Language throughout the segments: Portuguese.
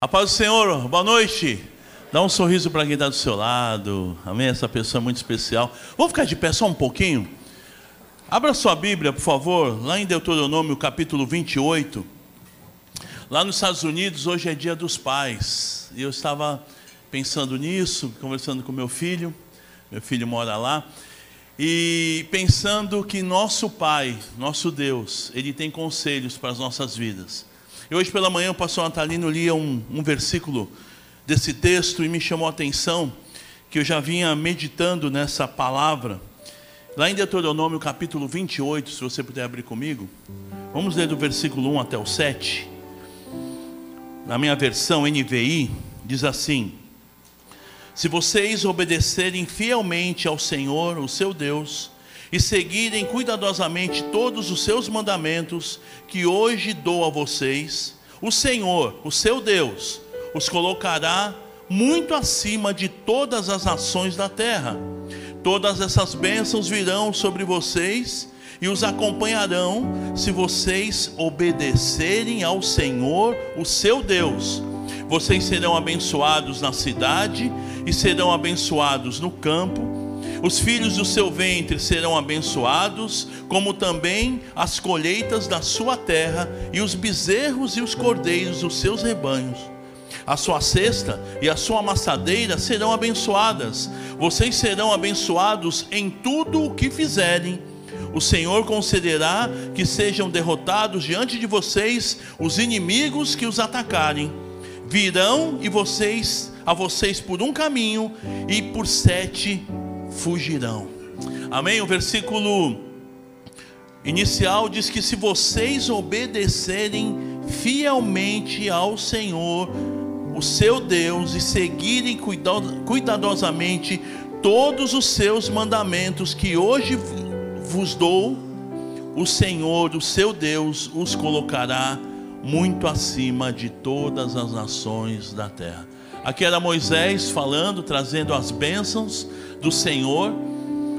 A paz do Senhor, boa noite. Dá um sorriso para quem está do seu lado. Amém? Essa pessoa é muito especial. Vamos ficar de pé só um pouquinho? Abra sua Bíblia, por favor, lá em Deuteronômio capítulo 28. Lá nos Estados Unidos, hoje é dia dos pais. E eu estava pensando nisso, conversando com meu filho. Meu filho mora lá. E pensando que nosso Pai, nosso Deus, Ele tem conselhos para as nossas vidas. E hoje pela manhã o pastor Natalino lia um, um versículo desse texto e me chamou a atenção que eu já vinha meditando nessa palavra. Lá em Deuteronômio capítulo 28, se você puder abrir comigo, vamos ler do versículo 1 até o 7. Na minha versão NVI, diz assim: Se vocês obedecerem fielmente ao Senhor, o seu Deus, e seguirem cuidadosamente todos os seus mandamentos que hoje dou a vocês, o Senhor, o seu Deus, os colocará muito acima de todas as nações da terra. Todas essas bênçãos virão sobre vocês e os acompanharão se vocês obedecerem ao Senhor, o seu Deus. Vocês serão abençoados na cidade e serão abençoados no campo os filhos do seu ventre serão abençoados, como também as colheitas da sua terra, e os bezerros e os cordeiros dos seus rebanhos. A sua cesta e a sua amassadeira serão abençoadas. Vocês serão abençoados em tudo o que fizerem. O Senhor concederá que sejam derrotados diante de vocês os inimigos que os atacarem. Virão e vocês a vocês por um caminho e por sete fugirão. Amém? O versículo inicial diz que se vocês obedecerem fielmente ao Senhor, o seu Deus, e seguirem cuidadosamente todos os seus mandamentos que hoje vos dou, o Senhor, o seu Deus, os colocará muito acima de todas as nações da terra. Aqui era Moisés falando, trazendo as bênçãos do Senhor,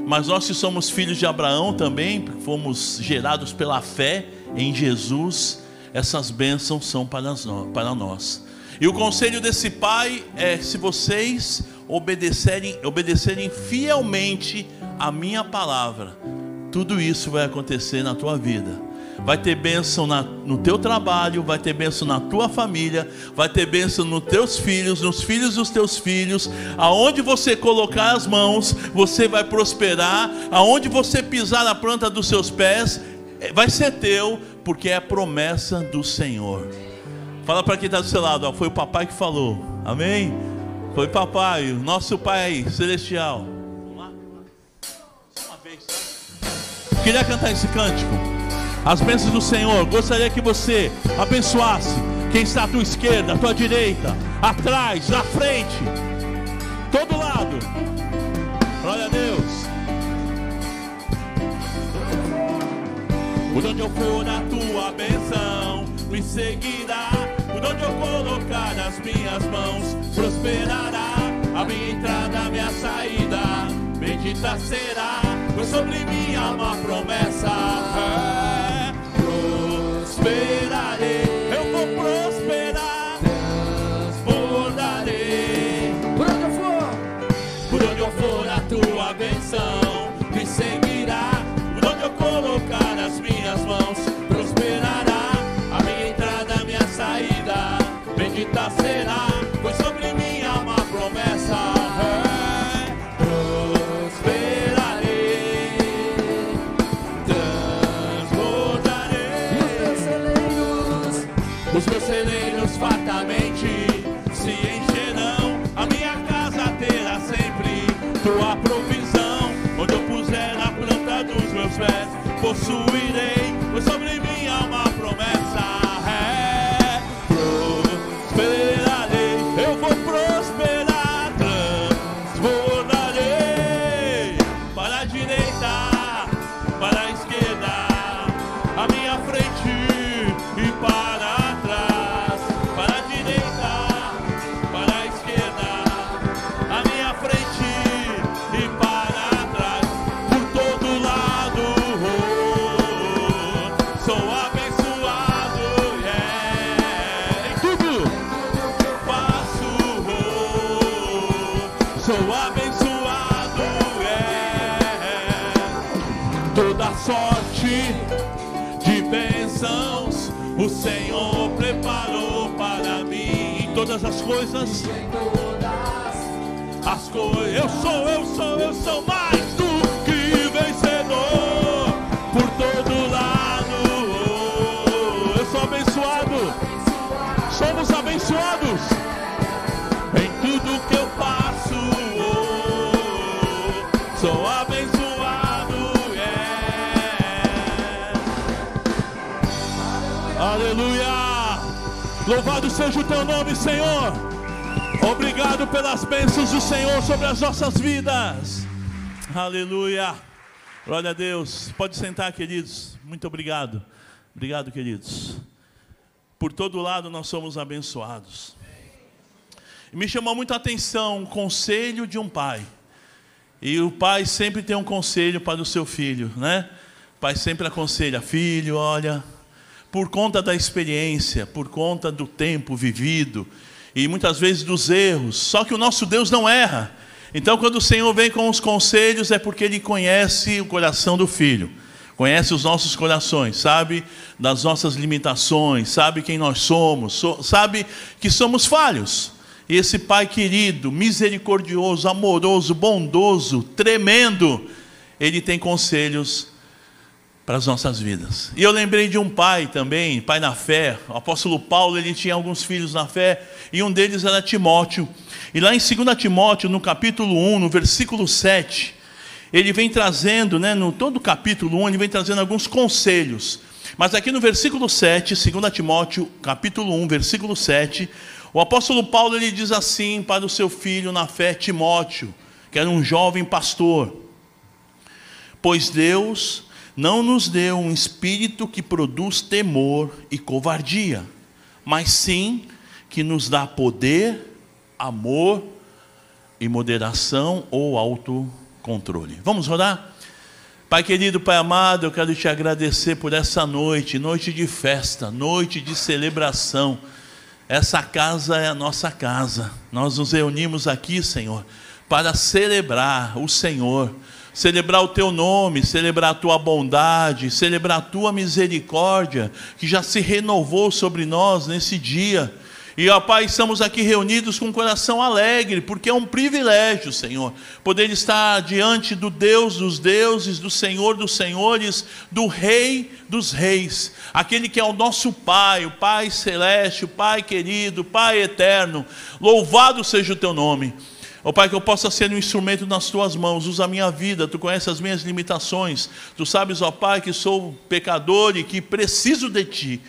mas nós que somos filhos de Abraão também, fomos gerados pela fé em Jesus, essas bênçãos são para nós. E o conselho desse pai é: se vocês obedecerem, obedecerem fielmente a minha palavra, tudo isso vai acontecer na tua vida vai ter bênção na, no teu trabalho, vai ter bênção na tua família, vai ter bênção nos teus filhos, nos filhos dos teus filhos. Aonde você colocar as mãos, você vai prosperar. Aonde você pisar na planta dos seus pés, é, vai ser teu, porque é a promessa do Senhor. Fala para quem está do seu lado, ó, foi o papai que falou. Amém? Foi papai, nosso Pai celestial. Vamos lá? Uma vez? Queria cantar esse cântico as bênçãos do Senhor. Gostaria que você abençoasse quem está à tua esquerda, à tua direita, atrás, à frente, todo lado. Glória a Deus. Por onde eu for a tua bênção me seguirá. Por onde eu colocar as minhas mãos prosperará. A minha entrada, a minha saída, bendita será. Pois sobre mim há uma promessa. É todas as coisas, as coisas. Eu sou, eu sou, eu sou mais do que vencedor por todo lado. Eu sou abençoado. Somos abençoados Louvado seja o teu nome, Senhor. Obrigado pelas bênçãos do Senhor sobre as nossas vidas. Aleluia. Glória a Deus. Pode sentar, queridos. Muito obrigado. Obrigado, queridos. Por todo lado nós somos abençoados. Me chamou muito a atenção o conselho de um pai. E o pai sempre tem um conselho para o seu filho, né? O pai sempre aconselha, filho, olha, por conta da experiência, por conta do tempo vivido e muitas vezes dos erros. Só que o nosso Deus não erra. Então, quando o Senhor vem com os conselhos, é porque Ele conhece o coração do filho, conhece os nossos corações, sabe das nossas limitações, sabe quem nós somos, sabe que somos falhos. E esse Pai querido, misericordioso, amoroso, bondoso, tremendo, Ele tem conselhos para as nossas vidas. E eu lembrei de um pai também, pai na fé. O apóstolo Paulo, ele tinha alguns filhos na fé, e um deles era Timóteo. E lá em 2 Timóteo, no capítulo 1, no versículo 7, ele vem trazendo, né, no todo o capítulo 1, ele vem trazendo alguns conselhos. Mas aqui no versículo 7, 2 Timóteo, capítulo 1, versículo 7, o apóstolo Paulo ele diz assim para o seu filho na fé, Timóteo, que era um jovem pastor: Pois Deus não nos deu um espírito que produz temor e covardia, mas sim que nos dá poder, amor e moderação ou autocontrole. Vamos orar? Pai querido, Pai amado, eu quero te agradecer por essa noite, noite de festa, noite de celebração. Essa casa é a nossa casa. Nós nos reunimos aqui, Senhor, para celebrar o Senhor celebrar o teu nome, celebrar a tua bondade, celebrar a tua misericórdia, que já se renovou sobre nós nesse dia. E, ó Pai, estamos aqui reunidos com um coração alegre, porque é um privilégio, Senhor, poder estar diante do Deus dos deuses, do Senhor dos senhores, do Rei dos reis, aquele que é o nosso Pai, o Pai celeste, o Pai querido, o Pai eterno. Louvado seja o teu nome. Ó oh, Pai, que eu possa ser um instrumento nas tuas mãos, usa a minha vida, tu conheces as minhas limitações, tu sabes, ó oh, Pai, que sou pecador e que preciso de ti.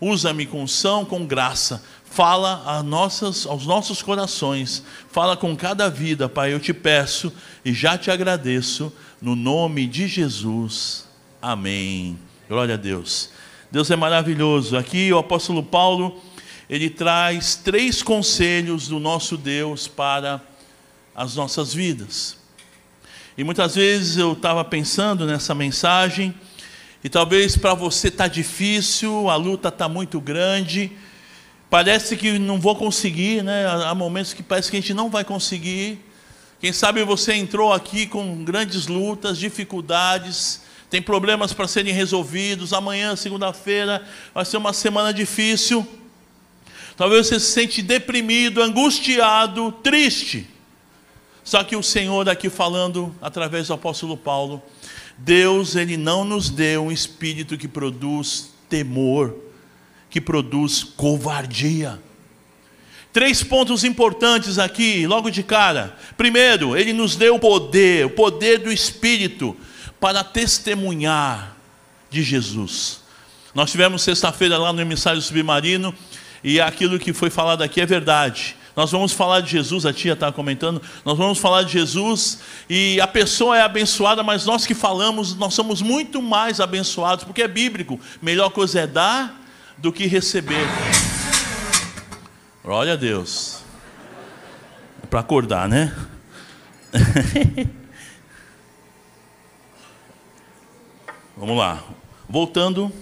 Usa-me com unção, com graça, fala nossas, aos nossos corações, fala com cada vida, Pai, eu te peço e já te agradeço, no nome de Jesus. Amém. Glória a Deus. Deus é maravilhoso. Aqui o apóstolo Paulo, ele traz três conselhos do nosso Deus para as nossas vidas. E muitas vezes eu estava pensando nessa mensagem, e talvez para você está difícil, a luta está muito grande, parece que não vou conseguir, né? há momentos que parece que a gente não vai conseguir. Quem sabe você entrou aqui com grandes lutas, dificuldades, tem problemas para serem resolvidos. Amanhã, segunda-feira, vai ser uma semana difícil. Talvez você se sente deprimido, angustiado, triste. Só que o Senhor aqui falando através do apóstolo Paulo, Deus ele não nos deu um espírito que produz temor, que produz covardia. Três pontos importantes aqui, logo de cara. Primeiro, ele nos deu o poder, o poder do espírito para testemunhar de Jesus. Nós tivemos sexta-feira lá no emissário submarino e aquilo que foi falado aqui é verdade. Nós vamos falar de Jesus, a tia está comentando, nós vamos falar de Jesus e a pessoa é abençoada, mas nós que falamos, nós somos muito mais abençoados, porque é bíblico. Melhor coisa é dar do que receber. Glória a Deus. É para acordar, né? Vamos lá. Voltando.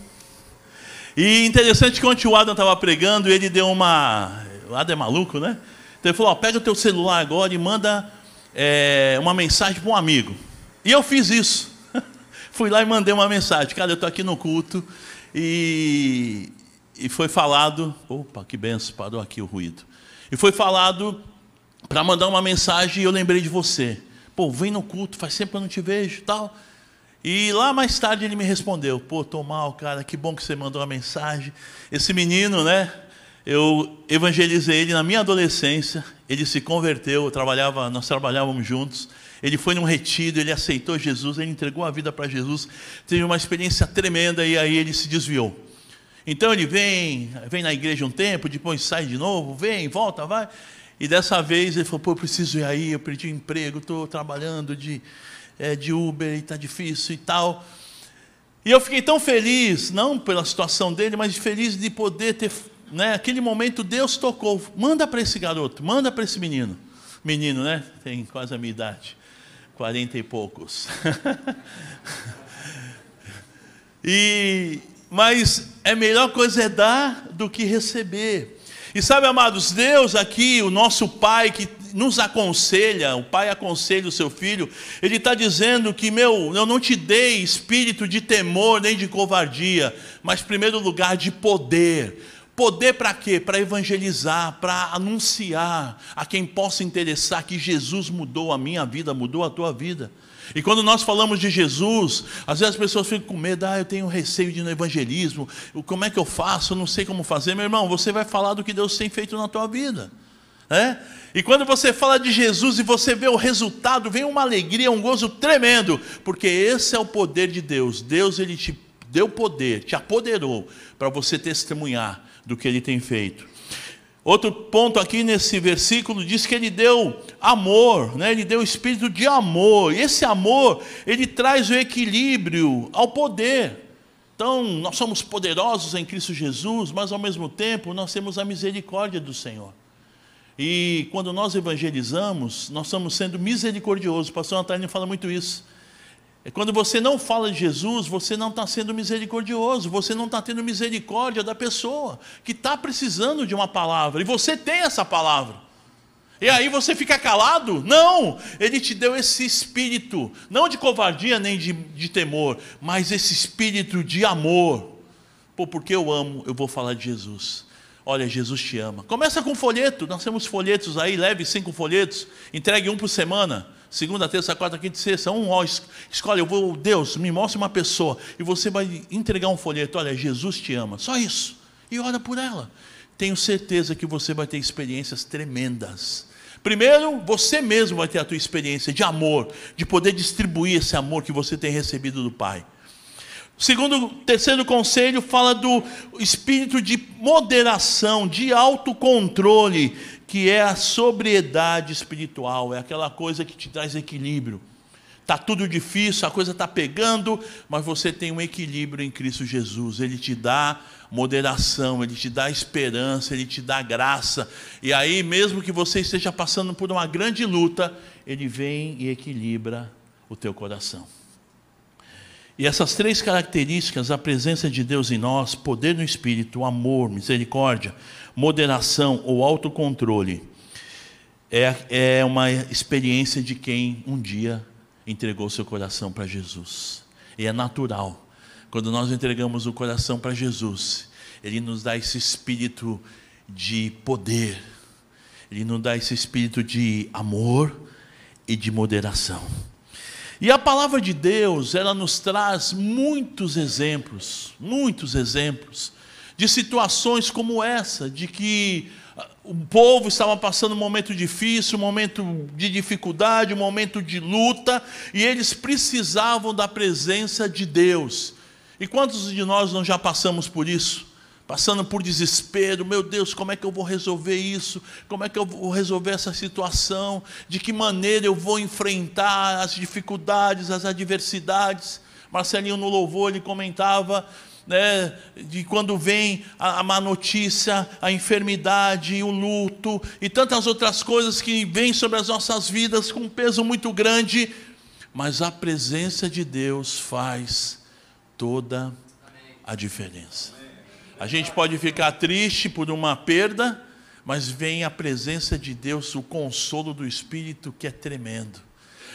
E interessante que ontem o Adam estava pregando, ele deu uma o é maluco, né? Então ele falou: ó, pega o teu celular agora e manda é, uma mensagem para um amigo. E eu fiz isso. Fui lá e mandei uma mensagem. Cara, eu estou aqui no culto e, e foi falado. Opa, que benção, parou aqui o ruído. E foi falado para mandar uma mensagem e eu lembrei de você. Pô, vem no culto, faz tempo que eu não te vejo tal. E lá mais tarde ele me respondeu: Pô, tô mal, cara, que bom que você mandou uma mensagem. Esse menino, né? Eu evangelizei ele na minha adolescência. Ele se converteu, trabalhava, nós trabalhávamos juntos. Ele foi num retiro, ele aceitou Jesus, ele entregou a vida para Jesus, teve uma experiência tremenda e aí ele se desviou. Então ele vem, vem na igreja um tempo, depois sai de novo, vem, volta, vai. E dessa vez ele falou: pô, eu preciso ir aí, eu perdi o emprego, estou trabalhando de, é, de Uber e está difícil e tal. E eu fiquei tão feliz, não pela situação dele, mas feliz de poder ter, né, aquele momento Deus tocou. Manda para esse garoto, manda para esse menino. Menino, né? Tem quase a minha idade quarenta e poucos. e, mas é melhor coisa é dar do que receber. E sabe, amados, Deus aqui, o nosso Pai que nos aconselha, o Pai aconselha o seu filho, Ele está dizendo que, meu, eu não te dei espírito de temor nem de covardia, mas, primeiro lugar, de poder Poder para quê? Para evangelizar, para anunciar a quem possa interessar que Jesus mudou a minha vida, mudou a tua vida. E quando nós falamos de Jesus, às vezes as pessoas ficam com medo, ah, eu tenho receio de ir no evangelismo, como é que eu faço? Eu não sei como fazer. Meu irmão, você vai falar do que Deus tem feito na tua vida. né? E quando você fala de Jesus e você vê o resultado, vem uma alegria, um gozo tremendo, porque esse é o poder de Deus. Deus ele te deu poder, te apoderou para você testemunhar do que ele tem feito. Outro ponto aqui nesse versículo diz que ele deu amor, né? ele deu espírito de amor. E esse amor, ele traz o equilíbrio ao poder. Então, nós somos poderosos em Cristo Jesus, mas ao mesmo tempo nós temos a misericórdia do Senhor. E quando nós evangelizamos, nós estamos sendo misericordiosos. O pastor Antônio fala muito isso. É quando você não fala de Jesus, você não está sendo misericordioso, você não está tendo misericórdia da pessoa que está precisando de uma palavra, e você tem essa palavra. E aí você fica calado? Não! Ele te deu esse espírito, não de covardia nem de, de temor, mas esse espírito de amor. Pô, porque eu amo, eu vou falar de Jesus. Olha, Jesus te ama. Começa com folheto, nós temos folhetos aí, leve cinco folhetos, entregue um por semana segunda, terça, quarta, quinta sexta, um ó, escolhe, eu vou, Deus, me mostre uma pessoa, e você vai entregar um folheto, olha, Jesus te ama, só isso, e ora por ela. Tenho certeza que você vai ter experiências tremendas. Primeiro, você mesmo vai ter a tua experiência de amor, de poder distribuir esse amor que você tem recebido do Pai. Segundo, terceiro conselho fala do espírito de moderação, de autocontrole, que é a sobriedade espiritual, é aquela coisa que te traz equilíbrio. Está tudo difícil, a coisa está pegando, mas você tem um equilíbrio em Cristo Jesus. Ele te dá moderação, ele te dá esperança, ele te dá graça. E aí, mesmo que você esteja passando por uma grande luta, ele vem e equilibra o teu coração. E essas três características, a presença de Deus em nós, poder no Espírito, amor, misericórdia, moderação ou autocontrole, é, é uma experiência de quem um dia entregou seu coração para Jesus. E é natural. Quando nós entregamos o coração para Jesus, Ele nos dá esse espírito de poder, Ele nos dá esse espírito de amor e de moderação. E a palavra de Deus, ela nos traz muitos exemplos, muitos exemplos de situações como essa, de que ah, o povo estava passando um momento difícil, um momento de dificuldade, um momento de luta, e eles precisavam da presença de Deus. E quantos de nós não já passamos por isso? Passando por desespero, meu Deus, como é que eu vou resolver isso? Como é que eu vou resolver essa situação? De que maneira eu vou enfrentar as dificuldades, as adversidades? Marcelinho no louvor ele comentava né, de quando vem a, a má notícia, a enfermidade, o luto e tantas outras coisas que vêm sobre as nossas vidas com um peso muito grande, mas a presença de Deus faz toda a diferença. A gente pode ficar triste por uma perda, mas vem a presença de Deus, o consolo do Espírito que é tremendo.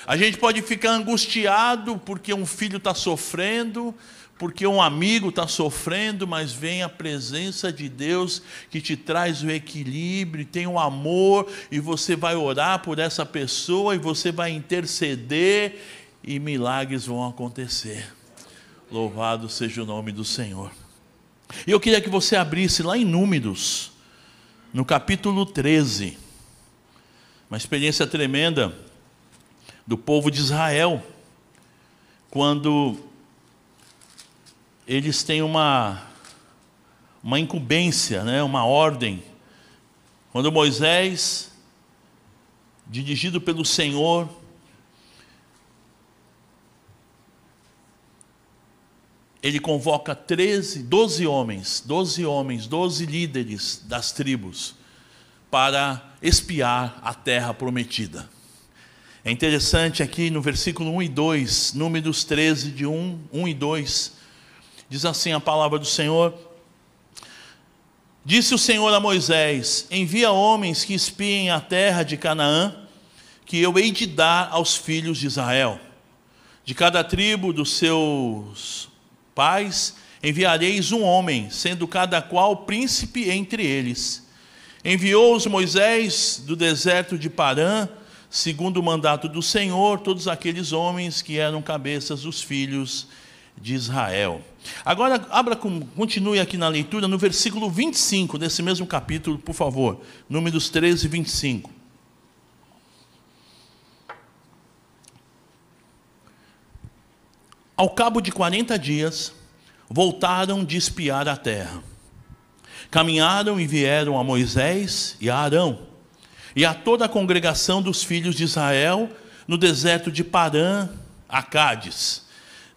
A gente pode ficar angustiado porque um filho está sofrendo, porque um amigo está sofrendo, mas vem a presença de Deus que te traz o equilíbrio, tem o amor, e você vai orar por essa pessoa, e você vai interceder, e milagres vão acontecer. Louvado seja o nome do Senhor. E eu queria que você abrisse lá em Números, no capítulo 13, uma experiência tremenda do povo de Israel, quando eles têm uma, uma incumbência, né, uma ordem. Quando Moisés, dirigido pelo Senhor, ele convoca 13, 12 homens, 12 homens, 12 líderes das tribos para espiar a terra prometida. É interessante aqui no versículo 1 e 2, Números 13, de 1, 1 e 2, diz assim a palavra do Senhor: Disse o Senhor a Moisés: Envia homens que espiem a terra de Canaã, que eu hei de dar aos filhos de Israel. De cada tribo dos seus pais enviareis um homem, sendo cada qual príncipe entre eles. Enviou-os Moisés do deserto de Parã, segundo o mandato do Senhor, todos aqueles homens que eram cabeças dos filhos de Israel. Agora, abra, continue aqui na leitura, no versículo 25 desse mesmo capítulo, por favor. Números 13 e 25. Ao cabo de 40 dias, voltaram de espiar a terra. Caminharam e vieram a Moisés e a Arão e a toda a congregação dos filhos de Israel no deserto de Parã, a Cádiz.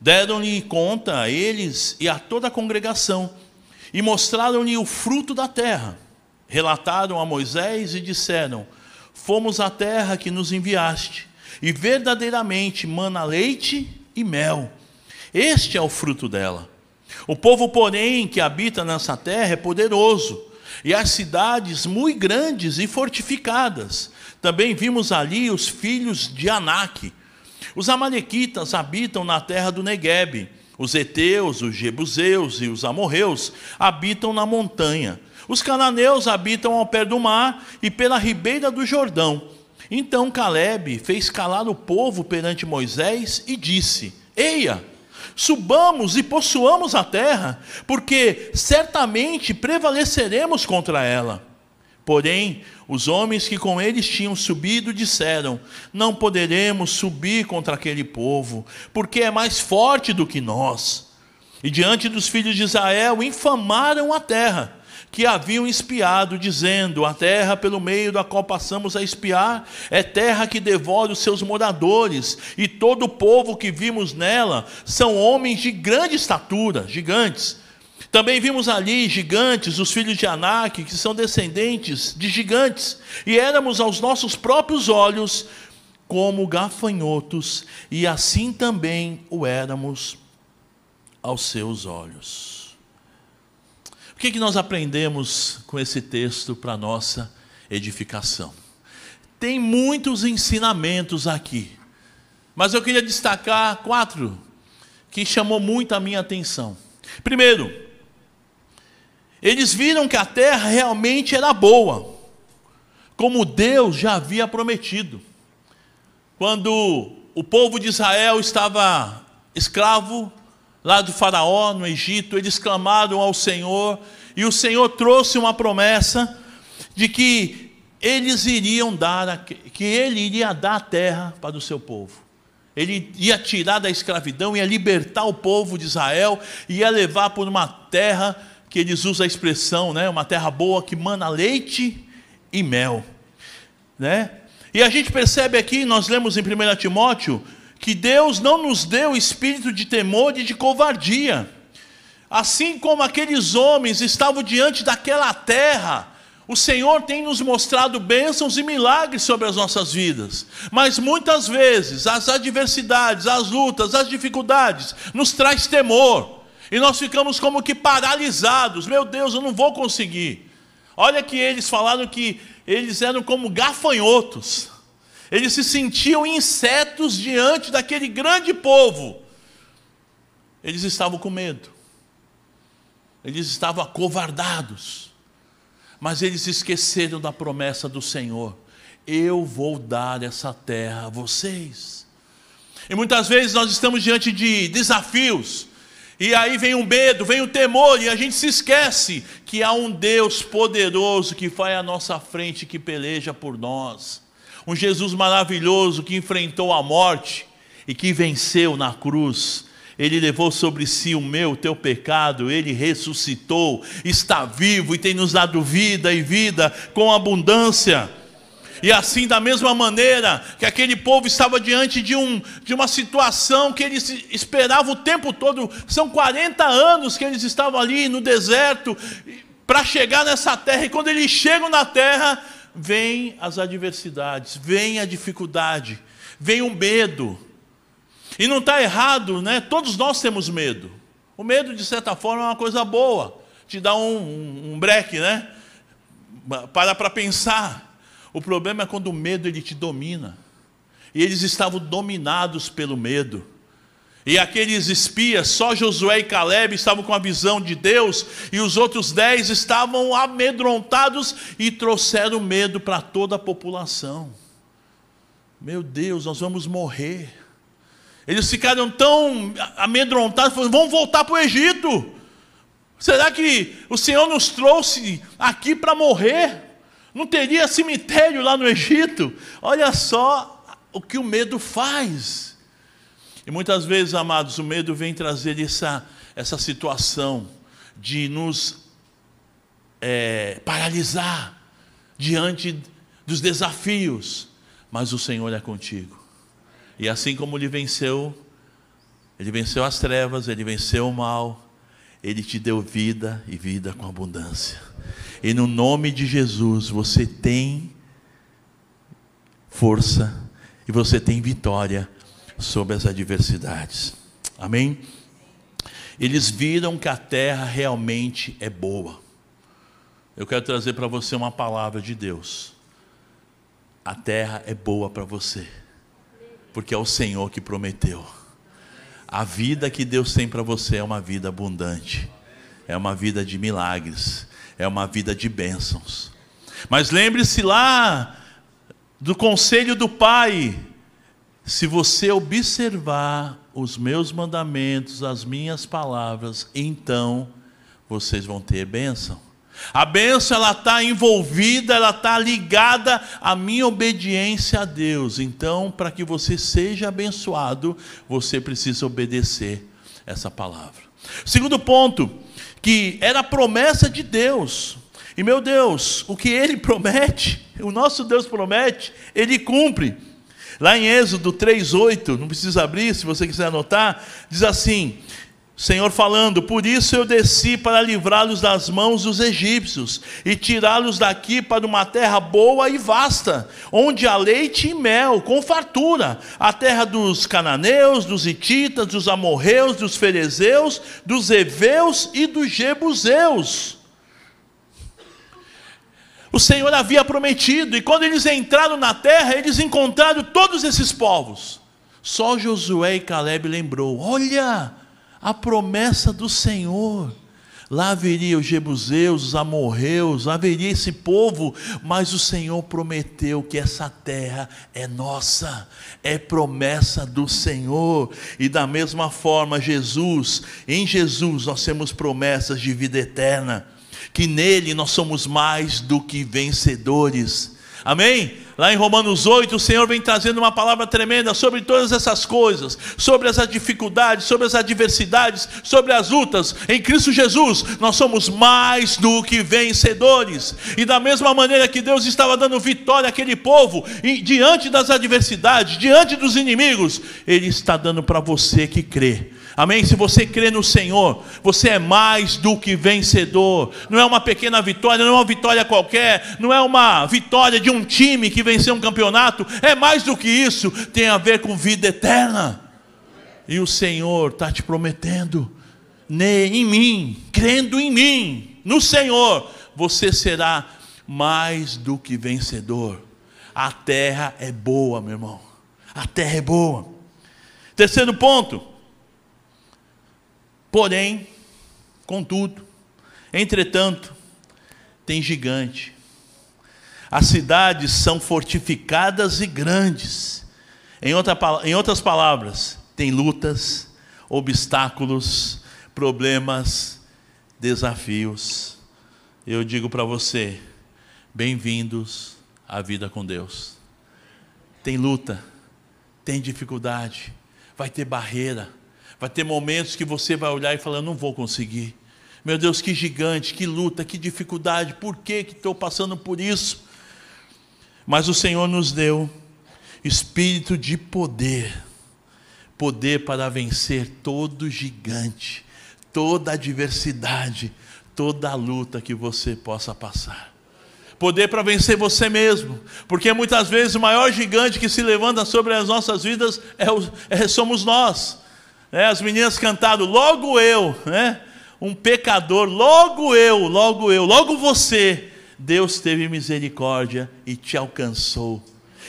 Deram-lhe conta a eles e a toda a congregação, e mostraram-lhe o fruto da terra. Relataram a Moisés e disseram: Fomos à terra que nos enviaste, e verdadeiramente mana leite e mel. Este é o fruto dela. O povo, porém, que habita nessa terra é poderoso e as cidades muito grandes e fortificadas. Também vimos ali os filhos de Anak. Os amalequitas habitam na terra do Neguebe. Os heteus, os jebuseus e os amorreus habitam na montanha. Os cananeus habitam ao pé do mar e pela ribeira do Jordão. Então Caleb fez calar o povo perante Moisés e disse: Eia, subamos e possuamos a terra, porque certamente prevaleceremos contra ela. Porém, os homens que com eles tinham subido disseram: Não poderemos subir contra aquele povo, porque é mais forte do que nós. E diante dos filhos de Israel infamaram a terra que haviam espiado, dizendo: A terra pelo meio da qual passamos a espiar é terra que devora os seus moradores, e todo o povo que vimos nela são homens de grande estatura, gigantes. Também vimos ali gigantes, os filhos de Anak, que são descendentes de gigantes, e éramos aos nossos próprios olhos como gafanhotos, e assim também o éramos aos seus olhos. O que, que nós aprendemos com esse texto para nossa edificação? Tem muitos ensinamentos aqui, mas eu queria destacar quatro que chamou muito a minha atenção. Primeiro, eles viram que a terra realmente era boa, como Deus já havia prometido. Quando o povo de Israel estava escravo lá do Faraó, no Egito, eles clamaram ao Senhor, e o Senhor trouxe uma promessa de que eles iriam dar, que ele iria dar a terra para o seu povo. Ele ia tirar da escravidão, ia libertar o povo de Israel, ia levar por uma terra que eles usam a expressão, né, uma terra boa que mana leite e mel, né? E a gente percebe aqui, nós lemos em 1 Timóteo, que Deus não nos deu espírito de temor e de covardia. Assim como aqueles homens estavam diante daquela terra, o Senhor tem nos mostrado bênçãos e milagres sobre as nossas vidas. Mas muitas vezes as adversidades, as lutas, as dificuldades nos traz temor. E nós ficamos como que paralisados. Meu Deus, eu não vou conseguir. Olha que eles falaram que eles eram como gafanhotos. Eles se sentiam insetos diante daquele grande povo. Eles estavam com medo. Eles estavam acovardados. Mas eles esqueceram da promessa do Senhor. Eu vou dar essa terra a vocês. E muitas vezes nós estamos diante de desafios, e aí vem o medo, vem o temor, e a gente se esquece que há um Deus poderoso que vai à nossa frente, que peleja por nós. Um Jesus maravilhoso que enfrentou a morte e que venceu na cruz. Ele levou sobre si o meu, o teu pecado, ele ressuscitou, está vivo e tem nos dado vida e vida com abundância. E assim, da mesma maneira que aquele povo estava diante de, um, de uma situação que eles esperavam o tempo todo, são 40 anos que eles estavam ali no deserto para chegar nessa terra, e quando eles chegam na terra, vem as adversidades, vem a dificuldade, vem o medo. E não está errado, né? Todos nós temos medo. O medo, de certa forma, é uma coisa boa, te dá um, um, um breque, né? Para para pensar. O problema é quando o medo ele te domina. E eles estavam dominados pelo medo. E aqueles espias, só Josué e Caleb estavam com a visão de Deus, e os outros dez estavam amedrontados e trouxeram medo para toda a população. Meu Deus, nós vamos morrer. Eles ficaram tão amedrontados, falaram, vamos voltar para o Egito. Será que o Senhor nos trouxe aqui para morrer? Não teria cemitério lá no Egito. Olha só o que o medo faz. E muitas vezes, amados, o medo vem trazer essa, essa situação de nos é, paralisar diante dos desafios. Mas o Senhor é contigo. E assim como ele venceu, ele venceu as trevas, ele venceu o mal, ele te deu vida e vida com abundância. E no nome de Jesus você tem força e você tem vitória sobre as adversidades. Amém? Eles viram que a terra realmente é boa. Eu quero trazer para você uma palavra de Deus. A terra é boa para você, porque é o Senhor que prometeu. A vida que Deus tem para você é uma vida abundante, é uma vida de milagres, é uma vida de bênçãos. Mas lembre-se lá do conselho do Pai: se você observar os meus mandamentos, as minhas palavras, então vocês vão ter bênção. A bênção ela está envolvida, ela está ligada à minha obediência a Deus. Então, para que você seja abençoado, você precisa obedecer essa palavra. Segundo ponto, que era a promessa de Deus. E meu Deus, o que ele promete, o nosso Deus promete, ele cumpre. Lá em Êxodo 3:8, não precisa abrir, se você quiser anotar, diz assim: Senhor falando, por isso eu desci para livrá-los das mãos dos egípcios e tirá-los daqui para uma terra boa e vasta, onde há leite e mel, com fartura, a terra dos cananeus, dos hititas, dos amorreus, dos ferezeus, dos heveus e dos jebuseus. O Senhor havia prometido, e quando eles entraram na terra, eles encontraram todos esses povos. Só Josué e Caleb lembrou: olha, a promessa do Senhor. Lá haveria os jebuseus, os amorreus, haveria esse povo, mas o Senhor prometeu que essa terra é nossa, é promessa do Senhor. E da mesma forma, Jesus, em Jesus nós temos promessas de vida eterna, que nele nós somos mais do que vencedores. Amém? Lá em Romanos 8, o Senhor vem trazendo uma palavra tremenda sobre todas essas coisas, sobre essas dificuldades, sobre as adversidades, sobre as lutas. Em Cristo Jesus, nós somos mais do que vencedores. E da mesma maneira que Deus estava dando vitória àquele povo, e diante das adversidades, diante dos inimigos, Ele está dando para você que crê Amém? Se você crê no Senhor, você é mais do que vencedor. Não é uma pequena vitória, não é uma vitória qualquer, não é uma vitória de um time que venceu um campeonato. É mais do que isso, tem a ver com vida eterna. E o Senhor está te prometendo, em mim, crendo em mim, no Senhor, você será mais do que vencedor. A terra é boa, meu irmão. A terra é boa. Terceiro ponto. Porém, contudo, entretanto, tem gigante. As cidades são fortificadas e grandes. Em, outra, em outras palavras, tem lutas, obstáculos, problemas, desafios. Eu digo para você, bem-vindos à vida com Deus. Tem luta, tem dificuldade, vai ter barreira, vai ter momentos que você vai olhar e falar: não vou conseguir. Meu Deus, que gigante, que luta, que dificuldade, por que estou passando por isso? Mas o Senhor nos deu espírito de poder poder para vencer todo gigante, toda adversidade, toda luta que você possa passar. Poder para vencer você mesmo, porque muitas vezes o maior gigante que se levanta sobre as nossas vidas é, o, é somos nós. É, as meninas cantaram, logo eu, né? um pecador, logo eu, logo eu, logo você. Deus teve misericórdia e te alcançou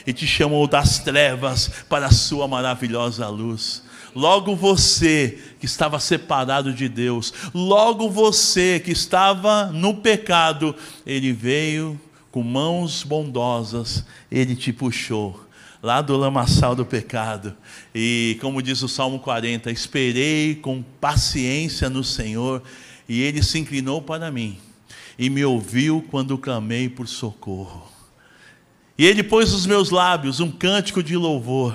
e te chamou das trevas para a sua maravilhosa luz. Logo você que estava separado de Deus, logo você que estava no pecado, ele veio com mãos bondosas, ele te puxou lá do lamaçal do pecado. E como diz o Salmo 40, esperei com paciência no Senhor, e ele se inclinou para mim e me ouviu quando clamei por socorro. E ele pôs nos meus lábios um cântico de louvor.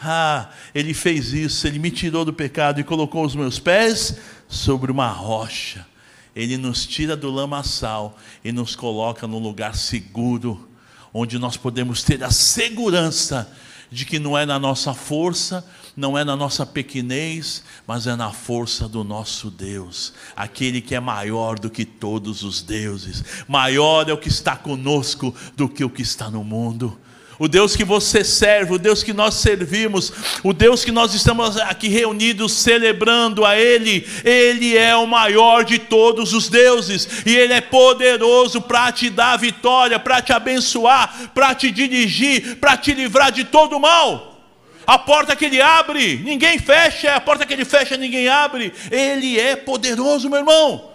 Ah, ele fez isso, ele me tirou do pecado e colocou os meus pés sobre uma rocha. Ele nos tira do lamaçal e nos coloca num lugar seguro, onde nós podemos ter a segurança de que não é na nossa força, não é na nossa pequenez, mas é na força do nosso Deus, aquele que é maior do que todos os deuses, maior é o que está conosco do que o que está no mundo o Deus que você serve, o Deus que nós servimos, o Deus que nós estamos aqui reunidos celebrando a Ele, Ele é o maior de todos os deuses, e Ele é poderoso para te dar vitória, para te abençoar, para te dirigir, para te livrar de todo o mal. A porta que Ele abre, ninguém fecha, a porta que Ele fecha, ninguém abre. Ele é poderoso, meu irmão.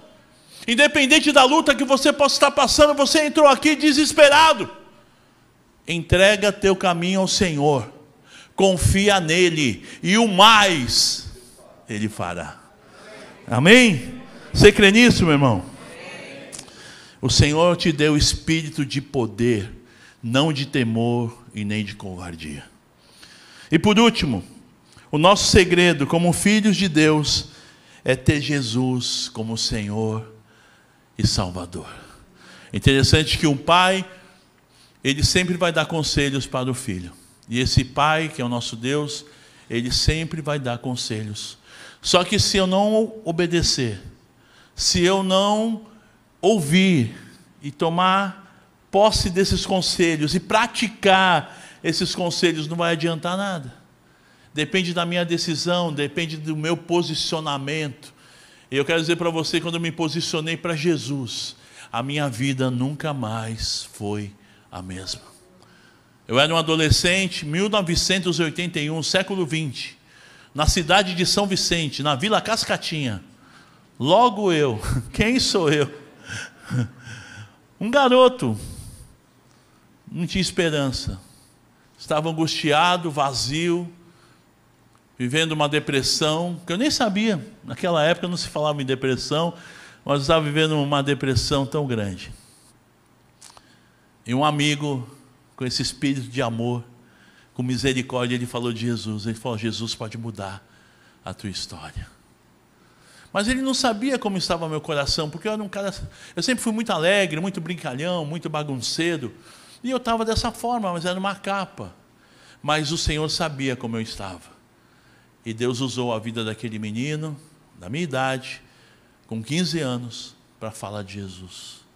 Independente da luta que você possa estar passando, você entrou aqui desesperado. Entrega teu caminho ao Senhor, confia nele, e o mais ele fará. Amém? Você crê nisso, meu irmão? O Senhor te deu espírito de poder, não de temor e nem de covardia. E por último, o nosso segredo como filhos de Deus é ter Jesus como Senhor e Salvador. Interessante que um pai ele sempre vai dar conselhos para o filho. E esse pai, que é o nosso Deus, ele sempre vai dar conselhos. Só que se eu não obedecer, se eu não ouvir e tomar posse desses conselhos e praticar esses conselhos, não vai adiantar nada. Depende da minha decisão, depende do meu posicionamento. E eu quero dizer para você, quando eu me posicionei para Jesus, a minha vida nunca mais foi a mesma. Eu era um adolescente, 1981, século 20, na cidade de São Vicente, na Vila Cascatinha. Logo eu, quem sou eu? Um garoto, não tinha esperança, estava angustiado, vazio, vivendo uma depressão, que eu nem sabia, naquela época não se falava em depressão, mas estava vivendo uma depressão tão grande. E um amigo, com esse espírito de amor, com misericórdia, ele falou de Jesus. Ele falou: Jesus pode mudar a tua história. Mas ele não sabia como estava meu coração, porque eu era um cara. Eu sempre fui muito alegre, muito brincalhão, muito bagunceiro. E eu estava dessa forma, mas era uma capa. Mas o Senhor sabia como eu estava. E Deus usou a vida daquele menino, da minha idade, com 15 anos, para falar de Jesus.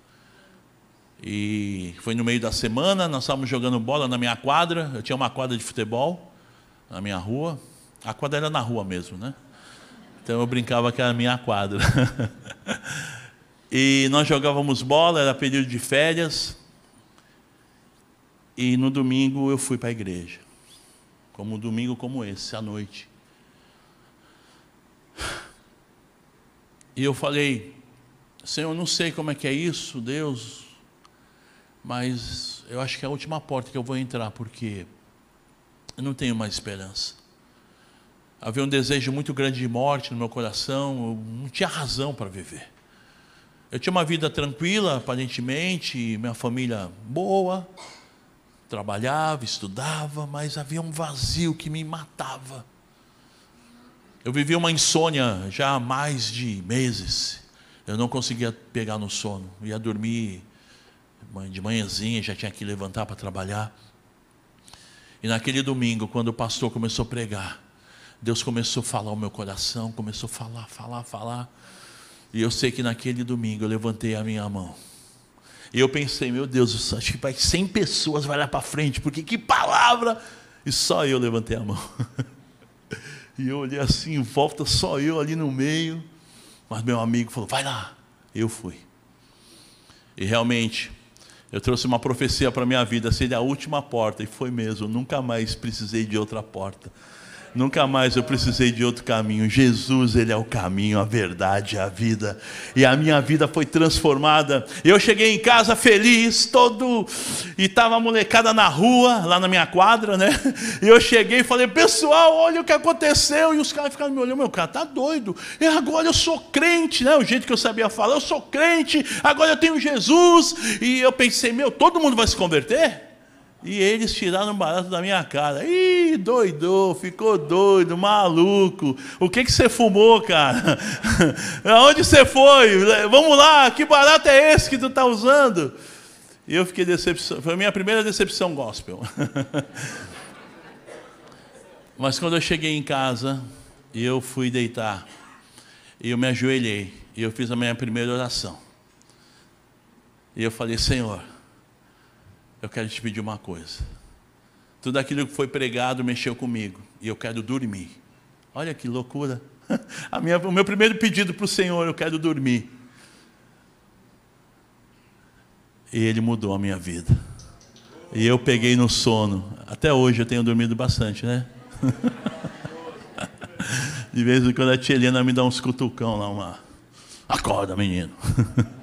E foi no meio da semana, nós estávamos jogando bola na minha quadra. Eu tinha uma quadra de futebol na minha rua. A quadra era na rua mesmo, né? Então eu brincava que era a minha quadra. E nós jogávamos bola, era período de férias. E no domingo eu fui para a igreja. Como um domingo como esse, à noite. E eu falei, Senhor, eu não sei como é que é isso, Deus, mas eu acho que é a última porta que eu vou entrar, porque eu não tenho mais esperança. Havia um desejo muito grande de morte no meu coração, eu não tinha razão para viver. Eu tinha uma vida tranquila, aparentemente, minha família boa, trabalhava, estudava, mas havia um vazio que me matava. Eu vivia uma insônia já há mais de meses. Eu não conseguia pegar no sono. Ia dormir de manhãzinha, já tinha que levantar para trabalhar. E naquele domingo, quando o pastor começou a pregar, Deus começou a falar ao meu coração, começou a falar, falar, falar. E eu sei que naquele domingo eu levantei a minha mão. E eu pensei, meu Deus, acho que vai 100 pessoas vai lá para frente, porque que palavra! E só eu levantei a mão. e eu olhei assim, em volta, só eu ali no meio. Mas meu amigo falou, vai lá. Eu fui. E realmente, eu trouxe uma profecia para a minha vida, seria a última porta, e foi mesmo, nunca mais precisei de outra porta. Nunca mais eu precisei de outro caminho. Jesus, Ele é o caminho, a verdade, a vida. E a minha vida foi transformada. Eu cheguei em casa feliz, todo. E estava a molecada na rua, lá na minha quadra, né? E eu cheguei e falei, pessoal, olha o que aconteceu. E os caras ficaram me olhando, meu cara, tá doido. E agora eu sou crente, né? O jeito que eu sabia falar, eu sou crente, agora eu tenho Jesus. E eu pensei, meu, todo mundo vai se converter? E eles tiraram barato da minha cara. Ih, doidou, ficou doido, maluco. O que, que você fumou, cara? Aonde você foi? Vamos lá, que barato é esse que tu está usando? E eu fiquei decepcionado. Foi a minha primeira decepção gospel. Mas quando eu cheguei em casa, eu fui deitar, e eu me ajoelhei, e eu fiz a minha primeira oração. E eu falei, Senhor, eu quero te pedir uma coisa. Tudo aquilo que foi pregado mexeu comigo e eu quero dormir. Olha que loucura. Minha, o meu primeiro pedido para o Senhor, eu quero dormir. E Ele mudou a minha vida. E eu peguei no sono. Até hoje eu tenho dormido bastante, né? De vez em quando a tia Helena me dá uns cutucão lá, uma. Acorda, menino.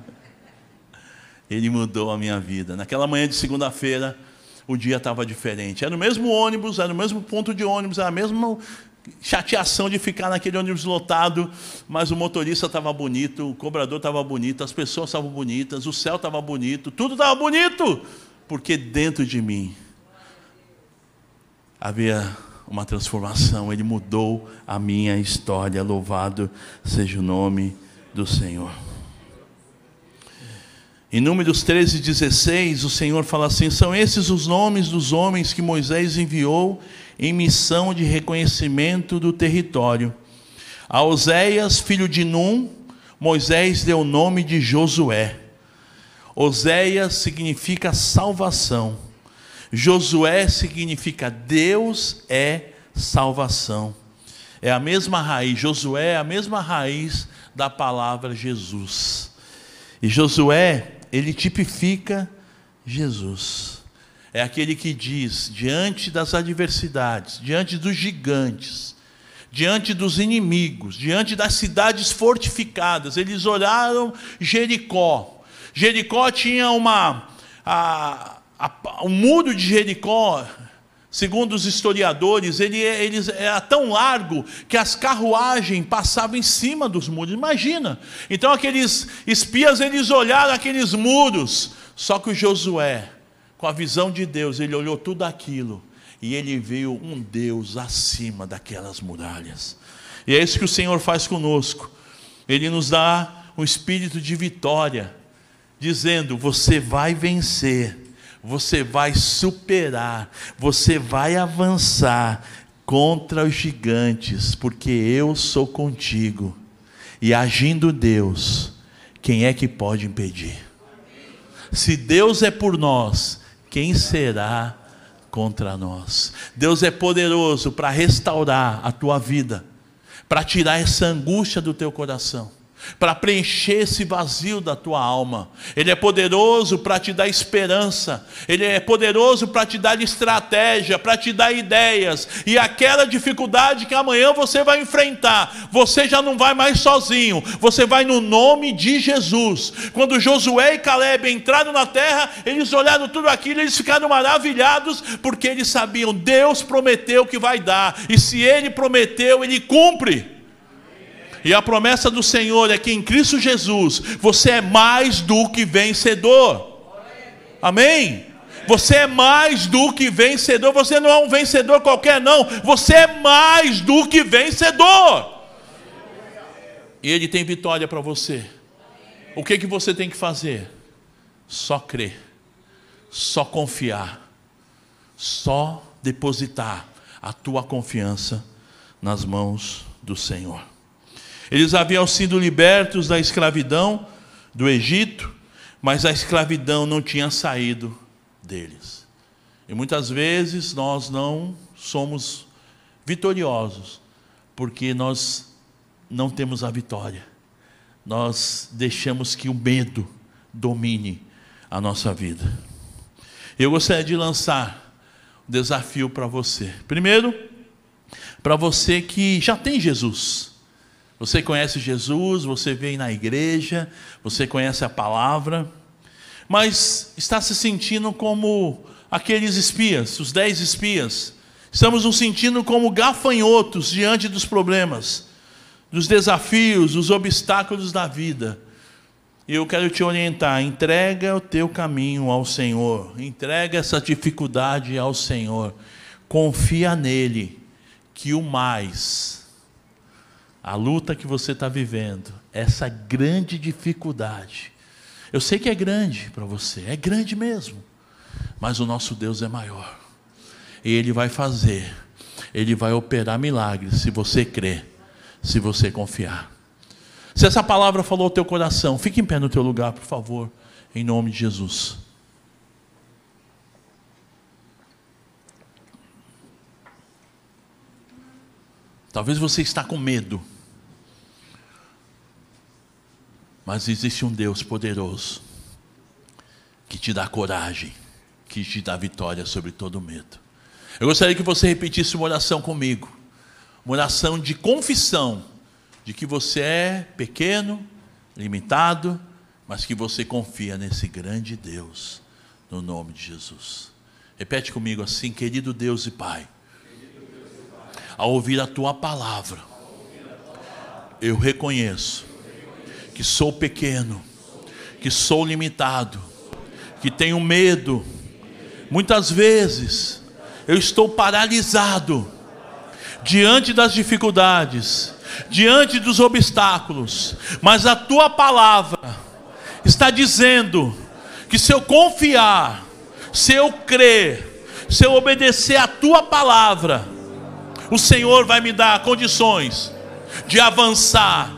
Ele mudou a minha vida. Naquela manhã de segunda-feira, o dia estava diferente. Era o mesmo ônibus, era o mesmo ponto de ônibus, era a mesma chateação de ficar naquele ônibus lotado, mas o motorista estava bonito, o cobrador estava bonito, as pessoas estavam bonitas, o céu estava bonito, tudo estava bonito, porque dentro de mim havia uma transformação, ele mudou a minha história. Louvado seja o nome do Senhor. Em Números 13, 16, o Senhor fala assim: São esses os nomes dos homens que Moisés enviou em missão de reconhecimento do território. A Oséias, filho de Num, Moisés deu o nome de Josué. Oséias significa salvação. Josué significa Deus é salvação. É a mesma raiz, Josué é a mesma raiz da palavra Jesus. E Josué ele tipifica Jesus. É aquele que diz, diante das adversidades, diante dos gigantes, diante dos inimigos, diante das cidades fortificadas, eles olharam Jericó. Jericó tinha uma. A, a, o muro de Jericó Segundo os historiadores, ele, ele era tão largo que as carruagens passavam em cima dos muros. Imagina. Então aqueles espias, eles olharam aqueles muros. Só que o Josué, com a visão de Deus, ele olhou tudo aquilo. E ele viu um Deus acima daquelas muralhas. E é isso que o Senhor faz conosco. Ele nos dá um espírito de vitória, dizendo: você vai vencer você vai superar, você vai avançar contra os gigantes, porque eu sou contigo. E agindo Deus, quem é que pode impedir? Se Deus é por nós, quem será contra nós? Deus é poderoso para restaurar a tua vida, para tirar essa angústia do teu coração. Para preencher esse vazio da tua alma. Ele é poderoso para te dar esperança. Ele é poderoso para te dar estratégia, para te dar ideias. E aquela dificuldade que amanhã você vai enfrentar, você já não vai mais sozinho. Você vai no nome de Jesus. Quando Josué e Caleb entraram na terra, eles olharam tudo aquilo, eles ficaram maravilhados, porque eles sabiam, Deus prometeu que vai dar. E se ele prometeu, ele cumpre. E a promessa do Senhor é que em Cristo Jesus você é mais do que vencedor. Amém? Você é mais do que vencedor. Você não é um vencedor qualquer, não. Você é mais do que vencedor. E Ele tem vitória para você. O que, que você tem que fazer? Só crer, só confiar, só depositar a tua confiança nas mãos do Senhor. Eles haviam sido libertos da escravidão do Egito, mas a escravidão não tinha saído deles. E muitas vezes nós não somos vitoriosos, porque nós não temos a vitória. Nós deixamos que o medo domine a nossa vida. Eu gostaria de lançar um desafio para você. Primeiro, para você que já tem Jesus. Você conhece Jesus, você vem na igreja, você conhece a palavra, mas está se sentindo como aqueles espias, os dez espias. Estamos nos sentindo como gafanhotos diante dos problemas, dos desafios, dos obstáculos da vida. E eu quero te orientar: entrega o teu caminho ao Senhor, entrega essa dificuldade ao Senhor, confia nele, que o mais a luta que você está vivendo, essa grande dificuldade. Eu sei que é grande para você, é grande mesmo, mas o nosso Deus é maior, e Ele vai fazer, Ele vai operar milagres se você crer, se você confiar. Se essa palavra falou ao teu coração, fique em pé no teu lugar, por favor, em nome de Jesus. Talvez você está com medo. Mas existe um Deus poderoso que te dá coragem, que te dá vitória sobre todo medo. Eu gostaria que você repetisse uma oração comigo, uma oração de confissão de que você é pequeno, limitado, mas que você confia nesse grande Deus, no nome de Jesus. Repete comigo assim, querido Deus e Pai, ao ouvir a tua palavra, eu reconheço que sou pequeno, que sou limitado, que tenho medo. Muitas vezes eu estou paralisado diante das dificuldades, diante dos obstáculos, mas a tua palavra está dizendo que se eu confiar, se eu crer, se eu obedecer a tua palavra, o Senhor vai me dar condições de avançar,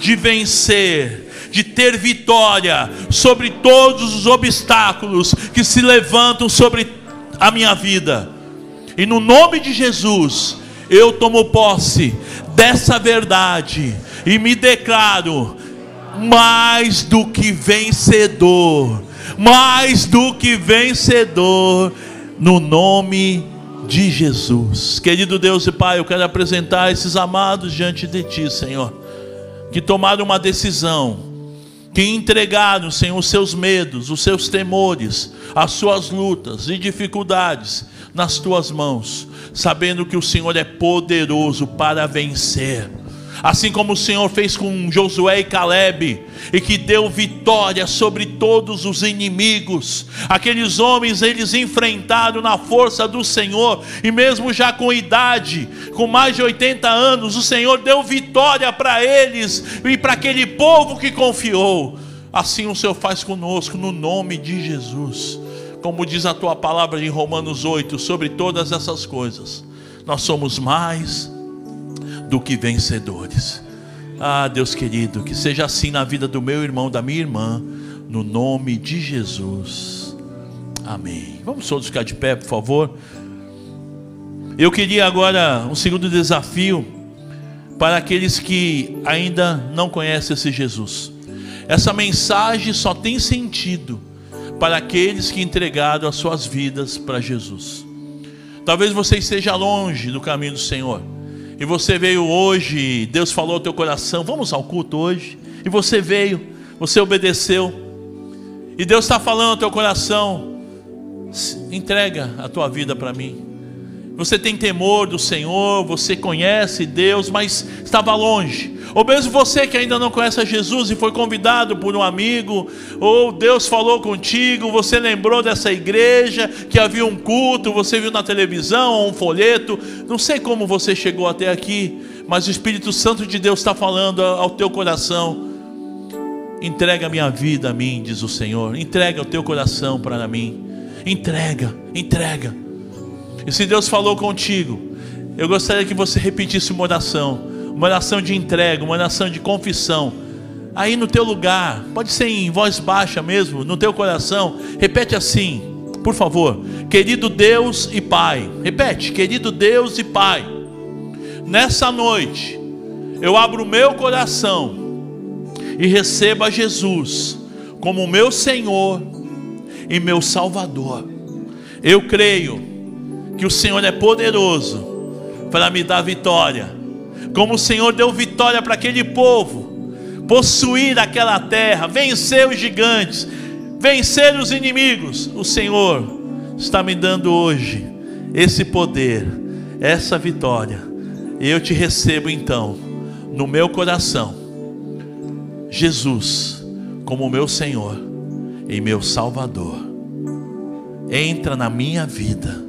de vencer, de ter vitória sobre todos os obstáculos que se levantam sobre a minha vida. E no nome de Jesus, eu tomo posse dessa verdade e me declaro mais do que vencedor, mais do que vencedor, no nome de Jesus. Querido Deus e Pai, eu quero apresentar esses amados diante de Ti, Senhor que tomaram uma decisão, que entregaram, Senhor, os seus medos, os seus temores, as suas lutas e dificuldades nas tuas mãos, sabendo que o Senhor é poderoso para vencer assim como o Senhor fez com Josué e Caleb, e que deu vitória sobre todos os inimigos. Aqueles homens eles enfrentaram na força do Senhor, e mesmo já com idade, com mais de 80 anos, o Senhor deu vitória para eles e para aquele povo que confiou. Assim o Senhor faz conosco no nome de Jesus. Como diz a tua palavra em Romanos 8, sobre todas essas coisas, nós somos mais do que vencedores. Ah, Deus querido, que seja assim na vida do meu irmão, da minha irmã, no nome de Jesus. Amém. Vamos todos ficar de pé, por favor. Eu queria agora um segundo desafio para aqueles que ainda não conhecem esse Jesus. Essa mensagem só tem sentido para aqueles que entregaram as suas vidas para Jesus. Talvez você esteja longe do caminho do Senhor. E você veio hoje, Deus falou ao teu coração, vamos ao culto hoje. E você veio, você obedeceu. E Deus está falando ao teu coração, entrega a tua vida para mim. Você tem temor do Senhor, você conhece Deus, mas estava longe. Ou mesmo você que ainda não conhece a Jesus e foi convidado por um amigo, ou Deus falou contigo, você lembrou dessa igreja, que havia um culto, você viu na televisão ou um folheto, não sei como você chegou até aqui, mas o Espírito Santo de Deus está falando ao teu coração. Entrega minha vida a mim, diz o Senhor. Entrega o teu coração para mim. Entrega, entrega. E se Deus falou contigo, eu gostaria que você repetisse uma oração, uma oração de entrega, uma oração de confissão. Aí no teu lugar, pode ser em voz baixa mesmo, no teu coração, repete assim, por favor. Querido Deus e Pai, repete, querido Deus e Pai. Nessa noite, eu abro o meu coração e recebo a Jesus como meu Senhor e meu Salvador. Eu creio que o Senhor é poderoso para me dar vitória. Como o Senhor deu vitória para aquele povo, possuir aquela terra, vencer os gigantes, vencer os inimigos. O Senhor está me dando hoje esse poder, essa vitória. Eu te recebo então no meu coração, Jesus, como meu Senhor e meu Salvador. Entra na minha vida